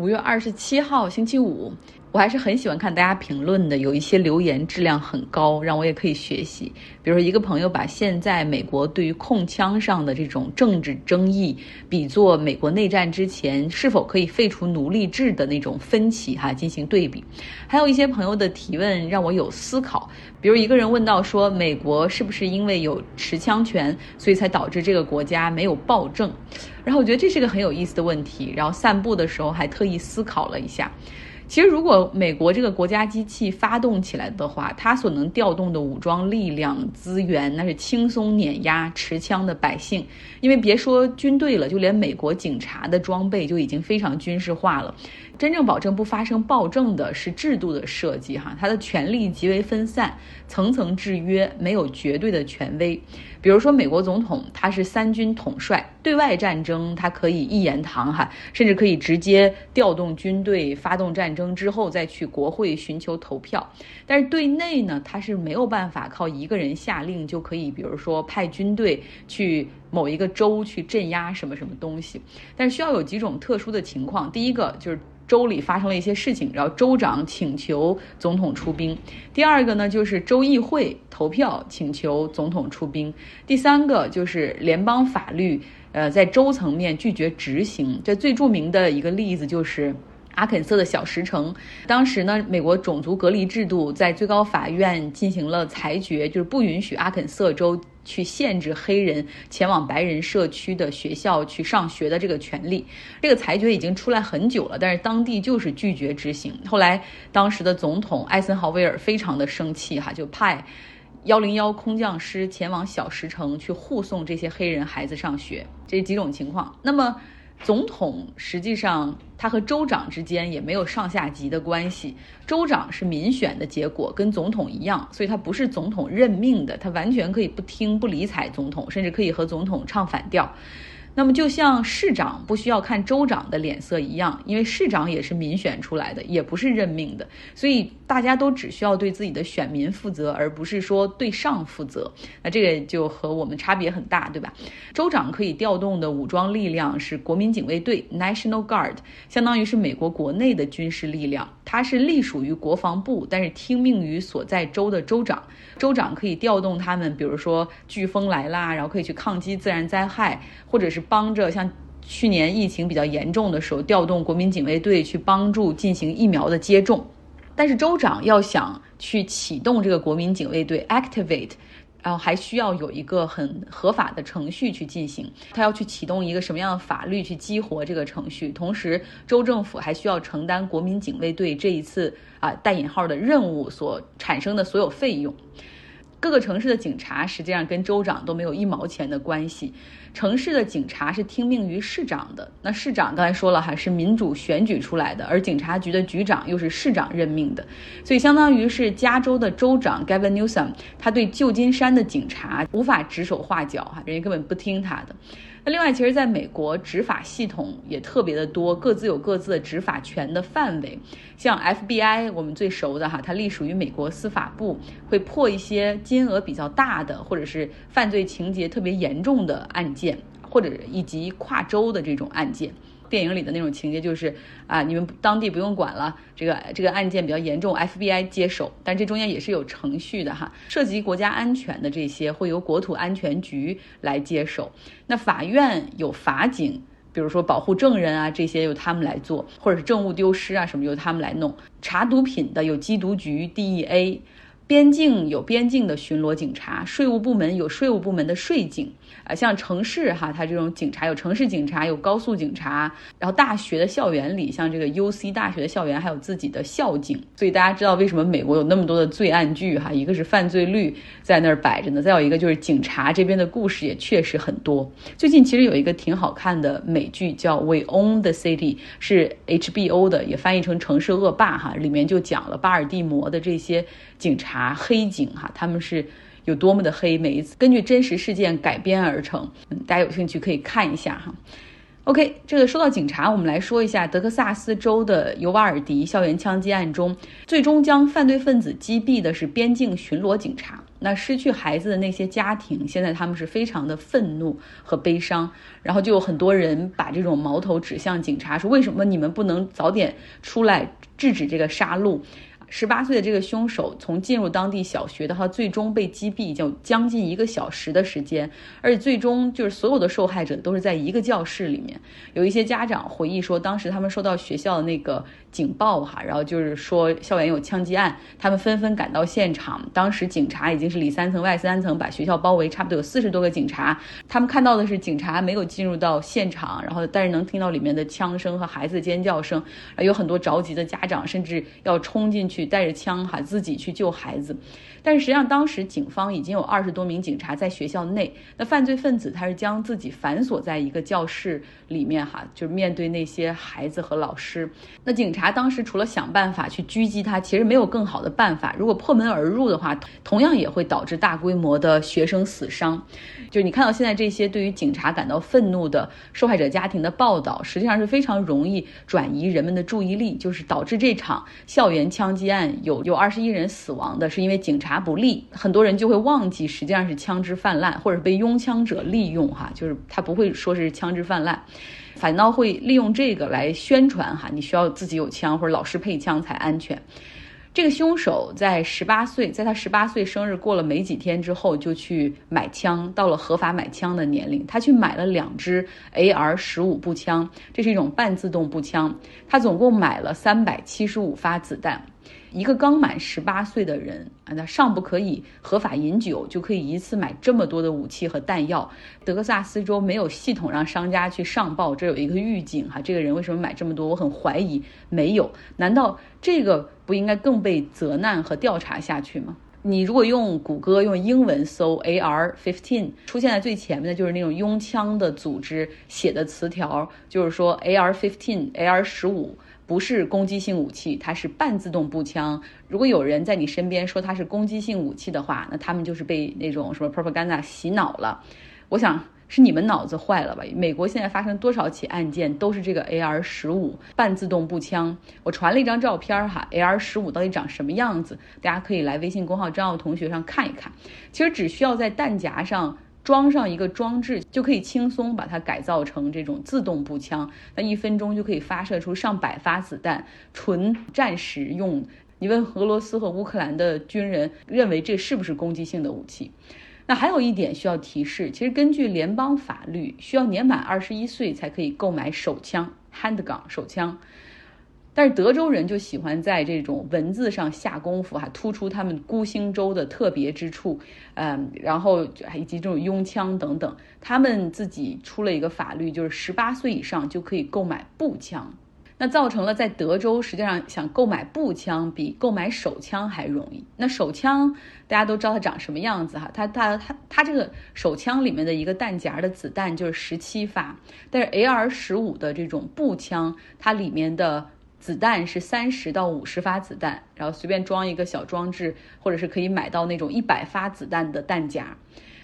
五月二十七号星期五。我还是很喜欢看大家评论的，有一些留言质量很高，让我也可以学习。比如说，一个朋友把现在美国对于控枪上的这种政治争议，比作美国内战之前是否可以废除奴隶制的那种分歧哈进行对比。还有一些朋友的提问让我有思考，比如一个人问到说，美国是不是因为有持枪权，所以才导致这个国家没有暴政？然后我觉得这是个很有意思的问题。然后散步的时候还特意思考了一下。其实，如果美国这个国家机器发动起来的话，它所能调动的武装力量资源，那是轻松碾压持枪的百姓。因为别说军队了，就连美国警察的装备就已经非常军事化了。真正保证不发生暴政的是制度的设计，哈，它的权力极为分散，层层制约，没有绝对的权威。比如说，美国总统他是三军统帅，对外战争他可以一言堂，哈，甚至可以直接调动军队发动战争之后再去国会寻求投票。但是对内呢，他是没有办法靠一个人下令就可以，比如说派军队去某一个州去镇压什么什么东西。但是需要有几种特殊的情况，第一个就是。州里发生了一些事情，然后州长请求总统出兵。第二个呢，就是州议会投票请求总统出兵。第三个就是联邦法律，呃，在州层面拒绝执行。这最著名的一个例子就是阿肯色的小石城。当时呢，美国种族隔离制度在最高法院进行了裁决，就是不允许阿肯色州。去限制黑人前往白人社区的学校去上学的这个权利，这个裁决已经出来很久了，但是当地就是拒绝执行。后来，当时的总统艾森豪威尔非常的生气，哈，就派幺零幺空降师前往小石城去护送这些黑人孩子上学。这几种情况，那么。总统实际上，他和州长之间也没有上下级的关系。州长是民选的结果，跟总统一样，所以他不是总统任命的，他完全可以不听不理睬总统，甚至可以和总统唱反调。那么，就像市长不需要看州长的脸色一样，因为市长也是民选出来的，也不是任命的，所以大家都只需要对自己的选民负责，而不是说对上负责。那这个就和我们差别很大，对吧？州长可以调动的武装力量是国民警卫队 （National Guard），相当于是美国国内的军事力量，它是隶属于国防部，但是听命于所在州的州长。州长可以调动他们，比如说飓风来啦，然后可以去抗击自然灾害，或者是。帮着像去年疫情比较严重的时候，调动国民警卫队去帮助进行疫苗的接种。但是州长要想去启动这个国民警卫队 （activate），然后还需要有一个很合法的程序去进行。他要去启动一个什么样的法律去激活这个程序？同时，州政府还需要承担国民警卫队这一次啊带引号的任务所产生的所有费用。各个城市的警察实际上跟州长都没有一毛钱的关系。城市的警察是听命于市长的，那市长刚才说了哈，是民主选举出来的，而警察局的局长又是市长任命的，所以相当于是加州的州长 Gavin Newsom，他对旧金山的警察无法指手画脚哈，人家根本不听他的。那另外，其实在美国执法系统也特别的多，各自有各自的执法权的范围。像 FBI，我们最熟的哈，它隶属于美国司法部，会破一些金额比较大的或者是犯罪情节特别严重的案件，或者以及跨州的这种案件。电影里的那种情节就是啊，你们当地不用管了，这个这个案件比较严重，FBI 接手，但这中间也是有程序的哈，涉及国家安全的这些会由国土安全局来接手。那法院有法警，比如说保护证人啊这些由他们来做，或者是证物丢失啊什么由他们来弄。查毒品的有缉毒局 DEA，边境有边境的巡逻警察，税务部门有税务部门的税警。啊，像城市哈，它这种警察有城市警察，有高速警察，然后大学的校园里，像这个 U C 大学的校园还有自己的校警，所以大家知道为什么美国有那么多的罪案剧哈，一个是犯罪率在那儿摆着呢，再有一个就是警察这边的故事也确实很多。最近其实有一个挺好看的美剧叫《We Own the City》，是 HBO 的，也翻译成《城市恶霸》哈，里面就讲了巴尔的摩的这些警察啊黑警哈，他们是。有多么的黑，每一次根据真实事件改编而成。嗯，大家有兴趣可以看一下哈。OK，这个说到警察，我们来说一下德克萨斯州的尤瓦尔迪校园枪击案中，最终将犯罪分子击毙的是边境巡逻警察。那失去孩子的那些家庭，现在他们是非常的愤怒和悲伤，然后就有很多人把这种矛头指向警察，说为什么你们不能早点出来制止这个杀戮？十八岁的这个凶手从进入当地小学到他最终被击毙，就将近一个小时的时间，而且最终就是所有的受害者都是在一个教室里面。有一些家长回忆说，当时他们收到学校的那个警报哈，然后就是说校园有枪击案，他们纷纷赶到现场。当时警察已经是里三层外三层把学校包围，差不多有四十多个警察。他们看到的是警察没有进入到现场，然后但是能听到里面的枪声和孩子的尖叫声，有很多着急的家长甚至要冲进去。带着枪哈，自己去救孩子。但是实际上，当时警方已经有二十多名警察在学校内。那犯罪分子他是将自己反锁在一个教室里面，哈，就是面对那些孩子和老师。那警察当时除了想办法去狙击他，其实没有更好的办法。如果破门而入的话，同样也会导致大规模的学生死伤。就你看到现在这些对于警察感到愤怒的受害者家庭的报道，实际上是非常容易转移人们的注意力，就是导致这场校园枪击案有有二十一人死亡的，是因为警察。查不利，很多人就会忘记，实际上是枪支泛滥，或者被拥枪者利用，哈，就是他不会说是枪支泛滥，反倒会利用这个来宣传，哈，你需要自己有枪或者老师配枪才安全。这个凶手在十八岁，在他十八岁生日过了没几天之后，就去买枪，到了合法买枪的年龄，他去买了两支 AR 十五步枪，这是一种半自动步枪，他总共买了三百七十五发子弹。一个刚满十八岁的人啊，那尚不可以合法饮酒，就可以一次买这么多的武器和弹药。德克萨斯州没有系统让商家去上报，这有一个预警哈。这个人为什么买这么多？我很怀疑没有。难道这个不应该更被责难和调查下去吗？你如果用谷歌用英文搜 AR fifteen，出现在最前面的就是那种拥枪的组织写的词条，就是说 AR fifteen、AR 十五。不是攻击性武器，它是半自动步枪。如果有人在你身边说它是攻击性武器的话，那他们就是被那种什么 propaganda 洗脑了。我想是你们脑子坏了吧？美国现在发生多少起案件都是这个 AR 十五半自动步枪。我传了一张照片哈，AR 十五到底长什么样子？大家可以来微信公号张奥同学上看一看。其实只需要在弹夹上。装上一个装置就可以轻松把它改造成这种自动步枪，那一分钟就可以发射出上百发子弹，纯战时用。你问俄罗斯和乌克兰的军人，认为这是不是攻击性的武器？那还有一点需要提示，其实根据联邦法律，需要年满二十一岁才可以购买手枪 （handgun） 手枪。但是德州人就喜欢在这种文字上下功夫，哈，突出他们孤星州的特别之处，嗯，然后以及这种拥枪等等，他们自己出了一个法律，就是十八岁以上就可以购买步枪，那造成了在德州实际上想购买步枪比购买手枪还容易。那手枪大家都知道它长什么样子哈，它它它它这个手枪里面的一个弹夹的子弹就是十七发，但是 AR 十五的这种步枪，它里面的子弹是三十到五十发子弹，然后随便装一个小装置，或者是可以买到那种一百发子弹的弹夹。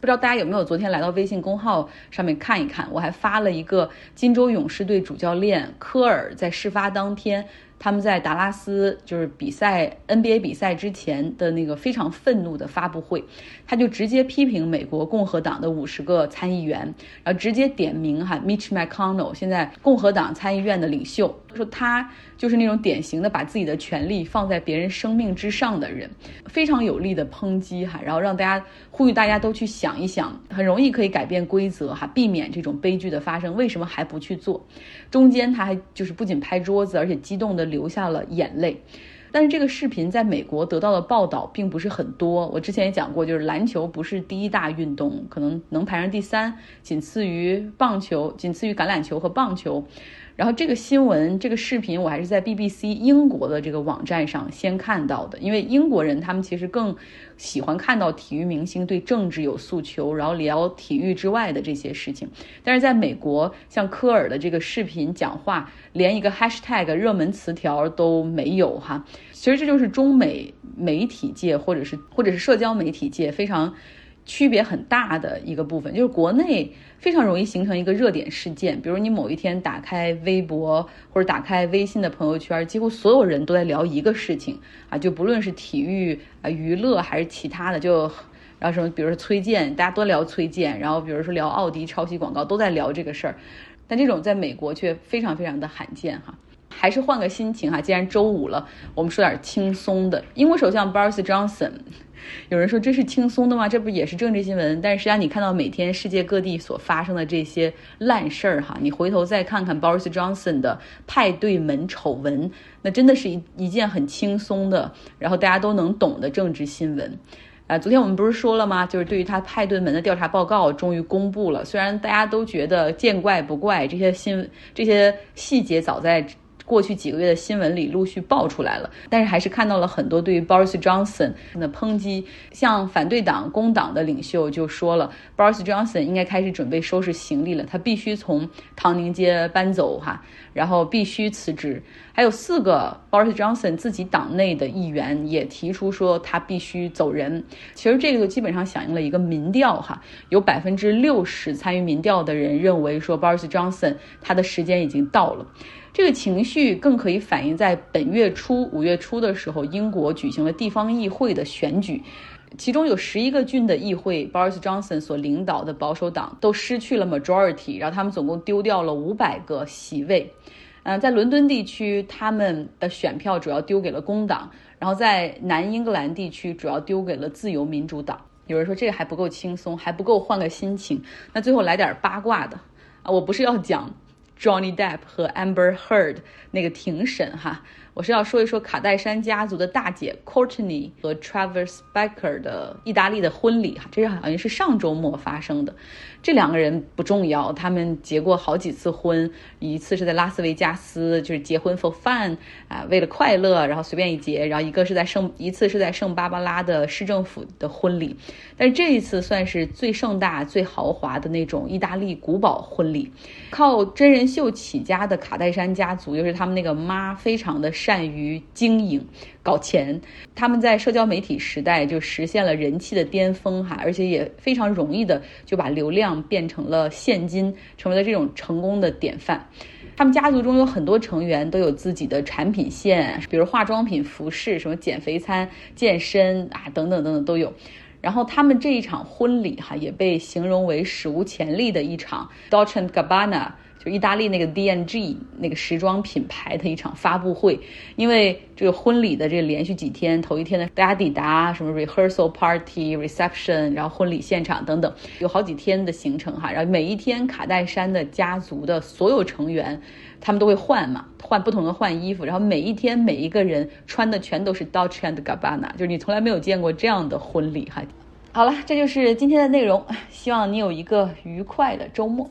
不知道大家有没有昨天来到微信公号上面看一看？我还发了一个金州勇士队主教练科尔在事发当天。他们在达拉斯就是比赛 NBA 比赛之前的那个非常愤怒的发布会，他就直接批评美国共和党的五十个参议员，然后直接点名哈 Mitch McConnell，现在共和党参议院的领袖，说他就是那种典型的把自己的权利放在别人生命之上的人，非常有力的抨击哈，然后让大家呼吁大家都去想一想，很容易可以改变规则哈，避免这种悲剧的发生，为什么还不去做？中间他还就是不仅拍桌子，而且激动的。流下了眼泪，但是这个视频在美国得到的报道并不是很多。我之前也讲过，就是篮球不是第一大运动，可能能排上第三，仅次于棒球，仅次于橄榄球和棒球。然后这个新闻，这个视频我还是在 BBC 英国的这个网站上先看到的，因为英国人他们其实更喜欢看到体育明星对政治有诉求，然后聊体育之外的这些事情。但是在美国，像科尔的这个视频讲话，连一个 hashtag 热门词条都没有哈。其实这就是中美媒体界或者是或者是社交媒体界非常。区别很大的一个部分，就是国内非常容易形成一个热点事件，比如你某一天打开微博或者打开微信的朋友圈，几乎所有人都在聊一个事情啊，就不论是体育啊、娱乐还是其他的，就然后什么，比如说崔健，大家都聊崔健，然后比如说聊奥迪抄袭广告，都在聊这个事儿，但这种在美国却非常非常的罕见哈。还是换个心情哈，既然周五了，我们说点轻松的。英国首相 Boris Johnson，有人说这是轻松的吗？这不也是政治新闻？但是实际上你看到每天世界各地所发生的这些烂事儿哈，你回头再看看 Boris Johnson 的派对门丑闻，那真的是一一件很轻松的，然后大家都能懂的政治新闻。啊，昨天我们不是说了吗？就是对于他派对门的调查报告终于公布了，虽然大家都觉得见怪不怪，这些新这些细节早在。过去几个月的新闻里陆续爆出来了，但是还是看到了很多对于 Boris Johnson 的抨击。像反对党工党的领袖就说了，Boris Johnson 应该开始准备收拾行李了，他必须从唐宁街搬走哈，然后必须辞职。还有四个 Boris Johnson 自己党内的议员也提出说他必须走人。其实这个就基本上响应了一个民调哈，有百分之六十参与民调的人认为说 Boris Johnson 他的时间已经到了。这个情绪更可以反映在本月初五月初的时候，英国举行了地方议会的选举，其中有十一个郡的议会，Boris Johnson 所领导的保守党都失去了 majority，然后他们总共丢掉了五百个席位。嗯，在伦敦地区，他们的选票主要丢给了工党，然后在南英格兰地区主要丢给了自由民主党。有人说这个还不够轻松，还不够换个心情，那最后来点八卦的啊，我不是要讲。Johnny Depp 和 Amber Heard 那个庭审哈，我是要说一说卡戴珊家族的大姐 Courtney 和 Travis Barker 的意大利的婚礼哈，这是好像是上周末发生的。这两个人不重要，他们结过好几次婚，一次是在拉斯维加斯，就是结婚 for fun 啊，为了快乐，然后随便一结，然后一个是在圣，一次是在圣巴巴拉的市政府的婚礼，但是这一次算是最盛大、最豪华的那种意大利古堡婚礼，靠真人秀起家的卡戴珊家族，又是他们那个妈非常的善于经营。搞钱，他们在社交媒体时代就实现了人气的巅峰哈，而且也非常容易的就把流量变成了现金，成为了这种成功的典范。他们家族中有很多成员都有自己的产品线，比如化妆品、服饰、什么减肥餐、健身啊等等等等都有。然后他们这一场婚礼哈也被形容为史无前例的一场 Dolce Gabbana。就意大利那个 D N G 那个时装品牌的一场发布会，因为这个婚礼的这连续几天，头一天的大家抵达，什么 rehearsal party、reception，然后婚礼现场等等，有好几天的行程哈。然后每一天卡戴珊的家族的所有成员，他们都会换嘛，换不同的换衣服，然后每一天每一个人穿的全都是 Dolce and Gabbana，就是你从来没有见过这样的婚礼哈。好了，这就是今天的内容，希望你有一个愉快的周末。